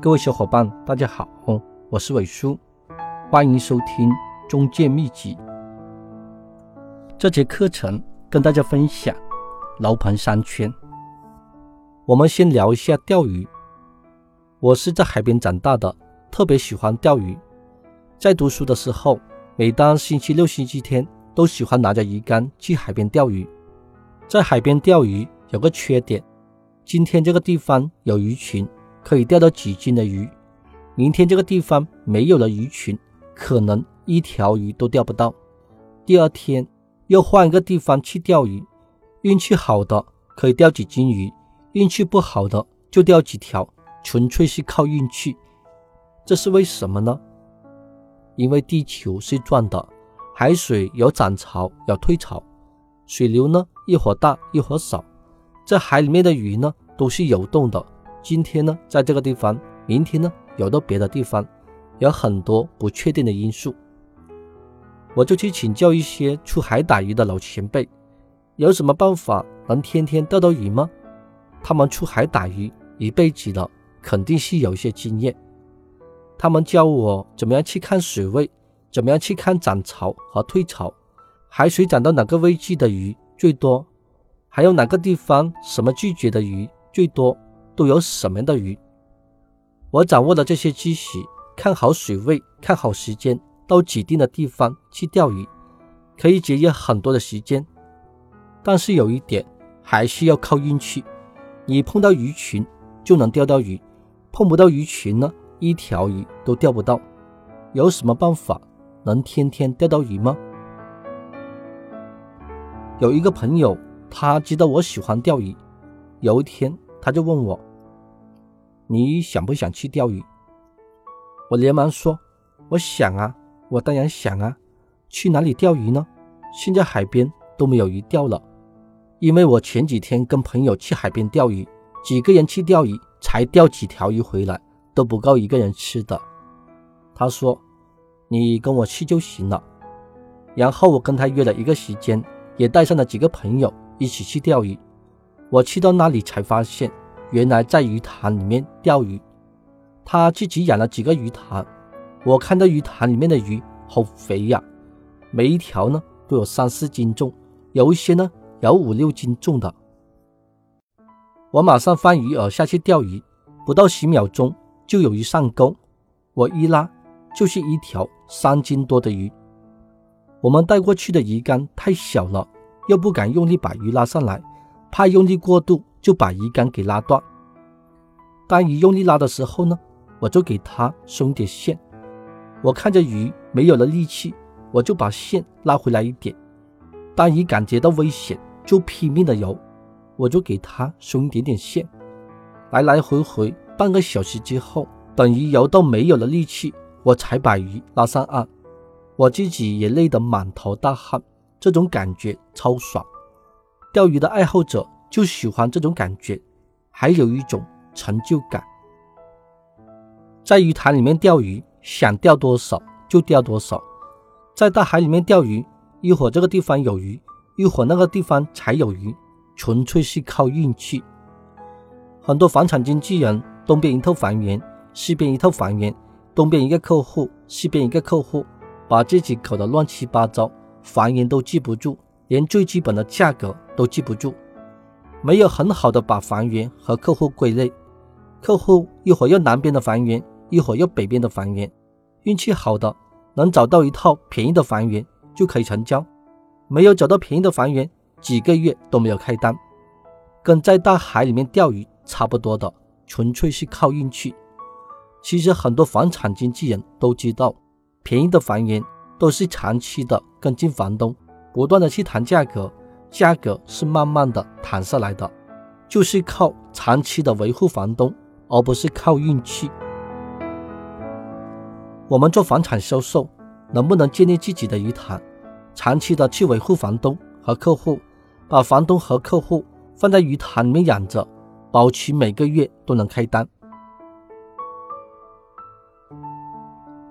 各位小伙伴，大家好，我是伟叔，欢迎收听中介秘籍。这节课程跟大家分享楼盘商圈。我们先聊一下钓鱼。我是在海边长大的，特别喜欢钓鱼。在读书的时候，每当星期六、星期天，都喜欢拿着鱼竿去海边钓鱼。在海边钓鱼有个缺点。今天这个地方有鱼群，可以钓到几斤的鱼。明天这个地方没有了鱼群，可能一条鱼都钓不到。第二天又换一个地方去钓鱼，运气好的可以钓几斤鱼，运气不好的就钓几条，纯粹是靠运气。这是为什么呢？因为地球是转的，海水有涨潮有退潮，水流呢一会儿大一会儿少。在海里面的鱼呢，都是游动的。今天呢，在这个地方，明天呢，游到别的地方，有很多不确定的因素。我就去请教一些出海打鱼的老前辈，有什么办法能天天钓到鱼吗？他们出海打鱼一辈子了，肯定是有一些经验。他们教我怎么样去看水位，怎么样去看涨潮和退潮，海水涨到哪个位置的鱼最多。还有哪个地方什么季节的鱼最多，都有什么样的鱼？我掌握了这些知识，看好水位，看好时间，到指定的地方去钓鱼，可以节约很多的时间。但是有一点，还是要靠运气。你碰到鱼群就能钓到鱼，碰不到鱼群呢，一条鱼都钓不到。有什么办法能天天钓到鱼吗？有一个朋友。他知道我喜欢钓鱼，有一天他就问我：“你想不想去钓鱼？”我连忙说：“我想啊，我当然想啊。去哪里钓鱼呢？现在海边都没有鱼钓了，因为我前几天跟朋友去海边钓鱼，几个人去钓鱼才钓几条鱼回来，都不够一个人吃的。”他说：“你跟我去就行了。”然后我跟他约了一个时间，也带上了几个朋友。一起去钓鱼，我去到那里才发现，原来在鱼塘里面钓鱼。他自己养了几个鱼塘，我看到鱼塘里面的鱼好肥呀，每一条呢都有三四斤重，有一些呢有五六斤重的。我马上放鱼饵下去钓鱼，不到十秒钟就有鱼上钩，我一拉就是一条三斤多的鱼。我们带过去的鱼竿太小了。又不敢用力把鱼拉上来，怕用力过度就把鱼竿给拉断。当鱼用力拉的时候呢，我就给它松点线。我看着鱼没有了力气，我就把线拉回来一点。当鱼感觉到危险，就拼命的游，我就给它松一点点线。来来回回半个小时之后，等鱼游到没有了力气，我才把鱼拉上岸。我自己也累得满头大汗。这种感觉超爽，钓鱼的爱好者就喜欢这种感觉，还有一种成就感。在鱼塘里面钓鱼，想钓多少就钓多少；在大海里面钓鱼，一会儿这个地方有鱼，一会儿那个地方才有鱼，纯粹是靠运气。很多房产经纪人东边一套房源，西边一套房源，东边一个客户，西边一个客户，把自己搞得乱七八糟。房源都记不住，连最基本的价格都记不住，没有很好的把房源和客户归类。客户一会儿要南边的房源，一会儿要北边的房源，运气好的能找到一套便宜的房源就可以成交，没有找到便宜的房源，几个月都没有开单，跟在大海里面钓鱼差不多的，纯粹是靠运气。其实很多房产经纪人都知道，便宜的房源。都是长期的跟进房东，不断的去谈价格，价格是慢慢的谈下来的，就是靠长期的维护房东，而不是靠运气。我们做房产销售，能不能建立自己的鱼塘，长期的去维护房东和客户，把房东和客户放在鱼塘里面养着，保持每个月都能开单。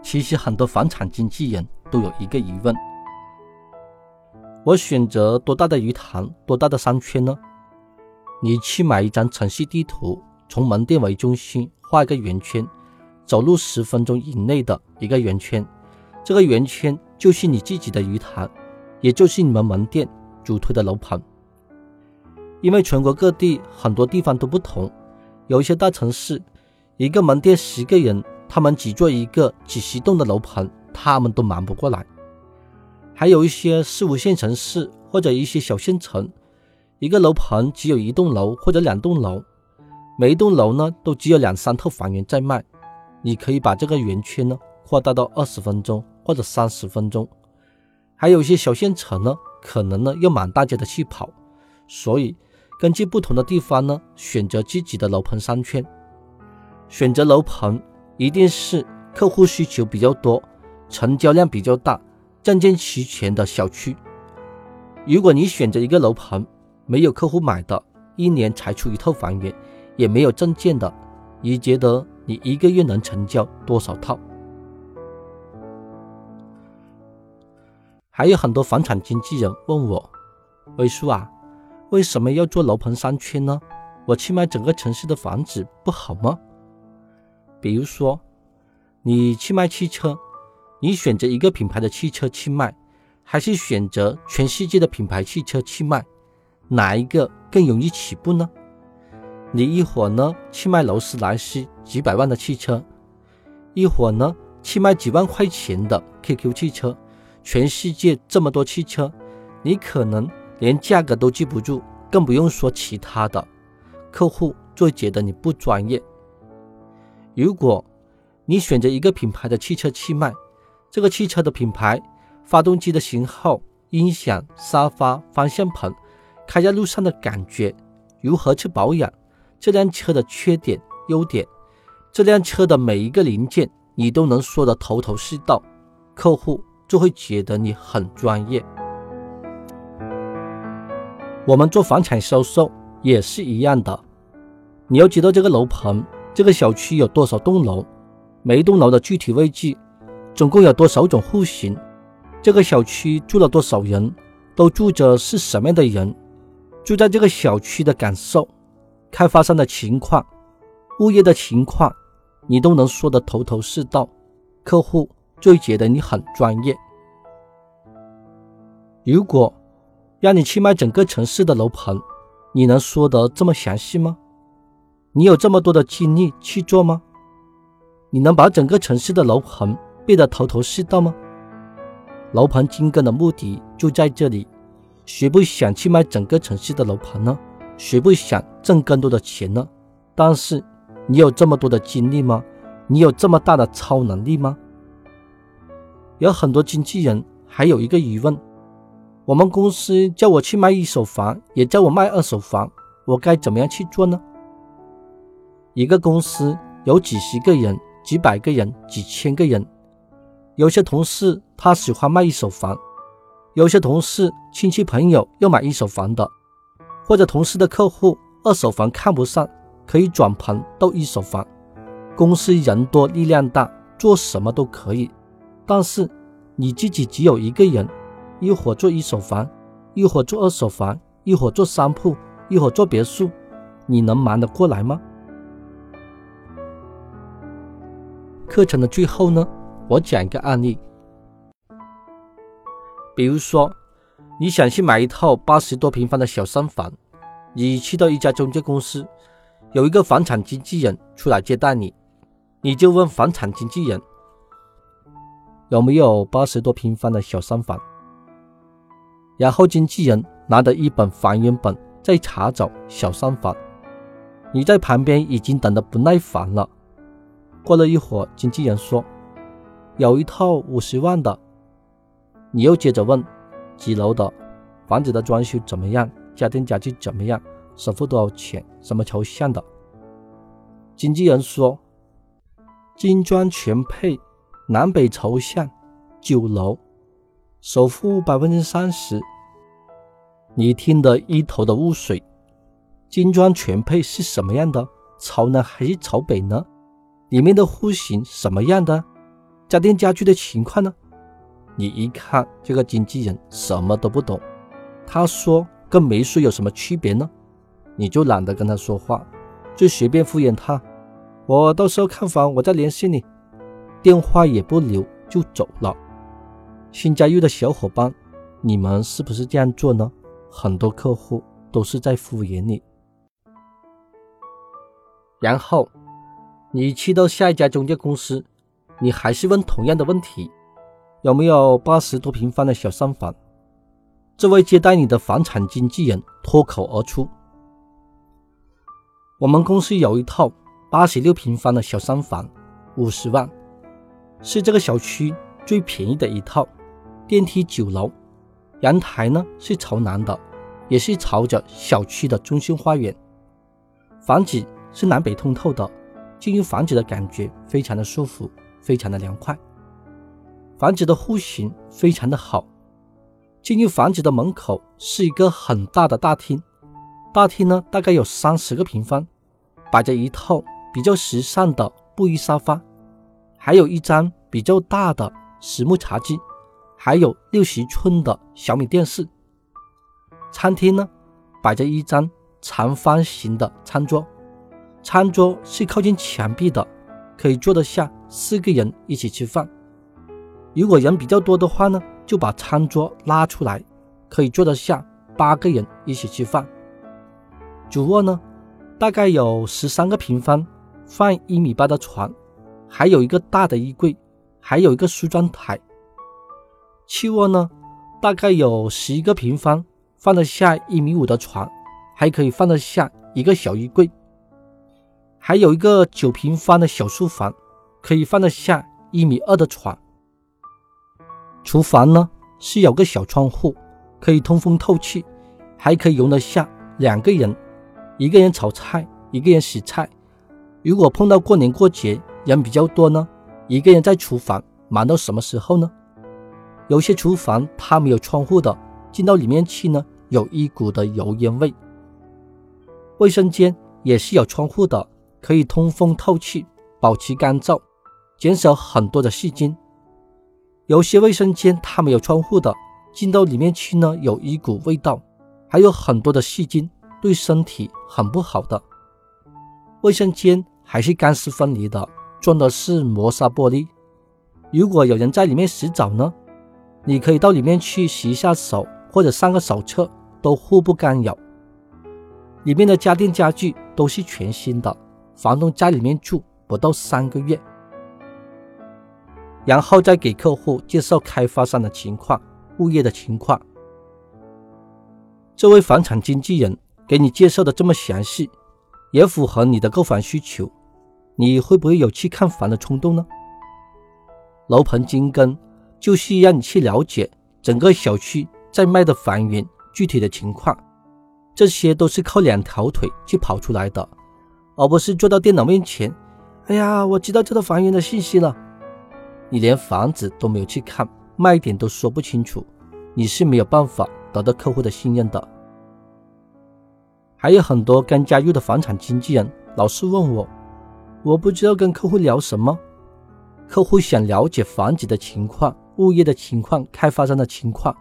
其实很多房产经纪人都有一个疑问：我选择多大的鱼塘、多大的商圈呢？你去买一张城市地图，从门店为中心画一个圆圈，走路十分钟以内的一个圆圈，这个圆圈就是你自己的鱼塘，也就是你们门店主推的楼盘。因为全国各地很多地方都不同，有一些大城市，一个门店十个人，他们只做一个几十栋的楼盘，他们都忙不过来。还有一些四五线城市或者一些小县城，一个楼盘只有一栋楼或者两栋楼，每一栋楼呢都只有两三套房源在卖。你可以把这个圆圈呢扩大到二十分钟或者三十分钟。还有一些小县城呢，可能呢要满大街的去跑，所以根据不同的地方呢，选择自己的楼盘商圈。选择楼盘一定是客户需求比较多，成交量比较大。证件齐全的小区，如果你选择一个楼盘没有客户买的，一年才出一套房源，也没有证件的，你觉得你一个月能成交多少套？还有很多房产经纪人问我，魏叔啊，为什么要做楼盘商圈呢？我去卖整个城市的房子不好吗？比如说，你去卖汽车。你选择一个品牌的汽车去卖，还是选择全世界的品牌汽车去卖，哪一个更容易起步呢？你一会儿呢去卖劳斯莱斯几百万的汽车，一会儿呢去卖几万块钱的 QQ 汽车，全世界这么多汽车，你可能连价格都记不住，更不用说其他的，客户就会觉得你不专业。如果你选择一个品牌的汽车去卖，这个汽车的品牌、发动机的型号、音响、沙发、方向盘，开在路上的感觉，如何去保养？这辆车的缺点、优点，这辆车的每一个零件，你都能说得头头是道，客户就会觉得你很专业。我们做房产销售也是一样的，你要知道这个楼盘、这个小区有多少栋楼，每一栋楼的具体位置。总共有多少种户型？这个小区住了多少人？都住着是什么样的人？住在这个小区的感受、开发商的情况、物业的情况，你都能说得头头是道，客户就会觉得你很专业。如果让你去卖整个城市的楼盘，你能说得这么详细吗？你有这么多的精力去做吗？你能把整个城市的楼盘？变得头头是道吗？楼盘精耕的目的就在这里。谁不想去卖整个城市的楼盘呢？谁不想挣更多的钱呢？但是你有这么多的精力吗？你有这么大的超能力吗？有很多经纪人还有一个疑问：我们公司叫我去卖一手房，也叫我卖二手房，我该怎么样去做呢？一个公司有几十个人、几百个人、几千个人。有些同事他喜欢卖一手房，有些同事亲戚朋友要买一手房的，或者同事的客户二手房看不上，可以转盘到一手房。公司人多力量大，做什么都可以。但是你自己只有一个人，一会儿做一手房，一会儿做二手房，一会儿做商铺，一会儿做别墅，你能忙得过来吗？课程的最后呢？我讲一个案例，比如说，你想去买一套八十多平方的小三房，你去到一家中介公司，有一个房产经纪人出来接待你，你就问房产经纪人有没有八十多平方的小三房，然后经纪人拿着一本房源本在查找小三房，你在旁边已经等得不耐烦了。过了一会儿，经纪人说。有一套五十万的，你又接着问几楼的，房子的装修怎么样，家电家具怎么样，首付多少钱，什么朝向的？经纪人说精装全配，南北朝向，九楼，首付百分之三十。你听得一头的雾水。精装全配是什么样的？朝南还是朝北呢？里面的户型什么样的？家电家具的情况呢？你一看这个经纪人什么都不懂，他说跟没说有什么区别呢？你就懒得跟他说话，就随便敷衍他，我到时候看房我再联系你，电话也不留就走了。新加入的小伙伴，你们是不是这样做呢？很多客户都是在敷衍你。然后你去到下一家中介公司，你还是问同样的问题：有没有八十多平方的小三房？这位接待你的房产经纪人脱口而出。我们公司有一套八十六平方的小三房，五十万，是这个小区最便宜的一套。电梯九楼，阳台呢是朝南的，也是朝着小区的中心花园。房子是南北通透的，进入房子的感觉非常的舒服，非常的凉快。房子的户型非常的好，进入房子的门口是一个很大的大厅。大厅呢，大概有三十个平方，摆着一套比较时尚的布艺沙发，还有一张比较大的实木茶几，还有六十寸的小米电视。餐厅呢，摆着一张长方形的餐桌，餐桌是靠近墙壁的，可以坐得下四个人一起吃饭。如果人比较多的话呢，就把餐桌拉出来，可以坐得下八个人一起吃饭。主卧呢，大概有十三个平方，放一米八的床，还有一个大的衣柜，还有一个梳妆台。次卧呢，大概有十一个平方，放得下一米五的床，还可以放得下一个小衣柜。还有一个九平方的小书房，可以放得下一米二的床。厨房呢是有个小窗户，可以通风透气，还可以容得下两个人。一个人炒菜，一个人洗菜。如果碰到过年过节人比较多呢，一个人在厨房忙到什么时候呢？有些厨房它没有窗户的，进到里面去呢，有一股的油烟味。卫生间也是有窗户的，可以通风透气，保持干燥，减少很多的细菌。有些卫生间它没有窗户的，进到里面去呢，有一股味道，还有很多的细菌。对身体很不好的。卫生间还是干湿分离的，装的是磨砂玻璃。如果有人在里面洗澡呢，你可以到里面去洗一下手或者上个手厕，都互不干扰。里面的家电家具都是全新的，房东在里面住不到三个月，然后再给客户介绍开发商的情况、物业的情况。这位房产经纪人。给你介绍的这么详细，也符合你的购房需求，你会不会有去看房的冲动呢？楼盘精耕就是让你去了解整个小区在卖的房源具体的情况，这些都是靠两条腿去跑出来的，而不是坐到电脑面前。哎呀，我知道这套房源的信息了，你连房子都没有去看，卖点都说不清楚，你是没有办法得到客户的信任的。还有很多刚加入的房产经纪人老是问我，我不知道跟客户聊什么。客户想了解房子的情况、物业的情况、开发商的情况，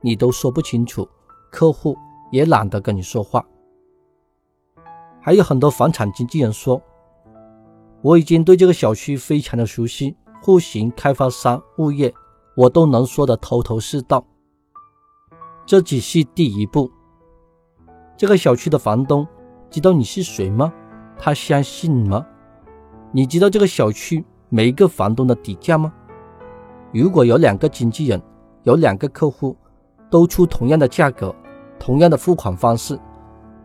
你都说不清楚，客户也懒得跟你说话。还有很多房产经纪人说，我已经对这个小区非常的熟悉，户型、开发商、物业，我都能说得头头是道。这只是第一步。这个小区的房东知道你是谁吗？他相信你吗？你知道这个小区每一个房东的底价吗？如果有两个经纪人，有两个客户都出同样的价格，同样的付款方式，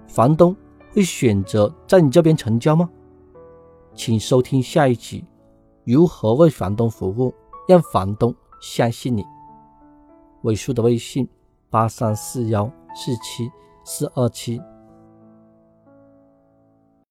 房东会选择在你这边成交吗？请收听下一集，如何为房东服务，让房东相信你。尾数的微信：八三四幺四七。四二七。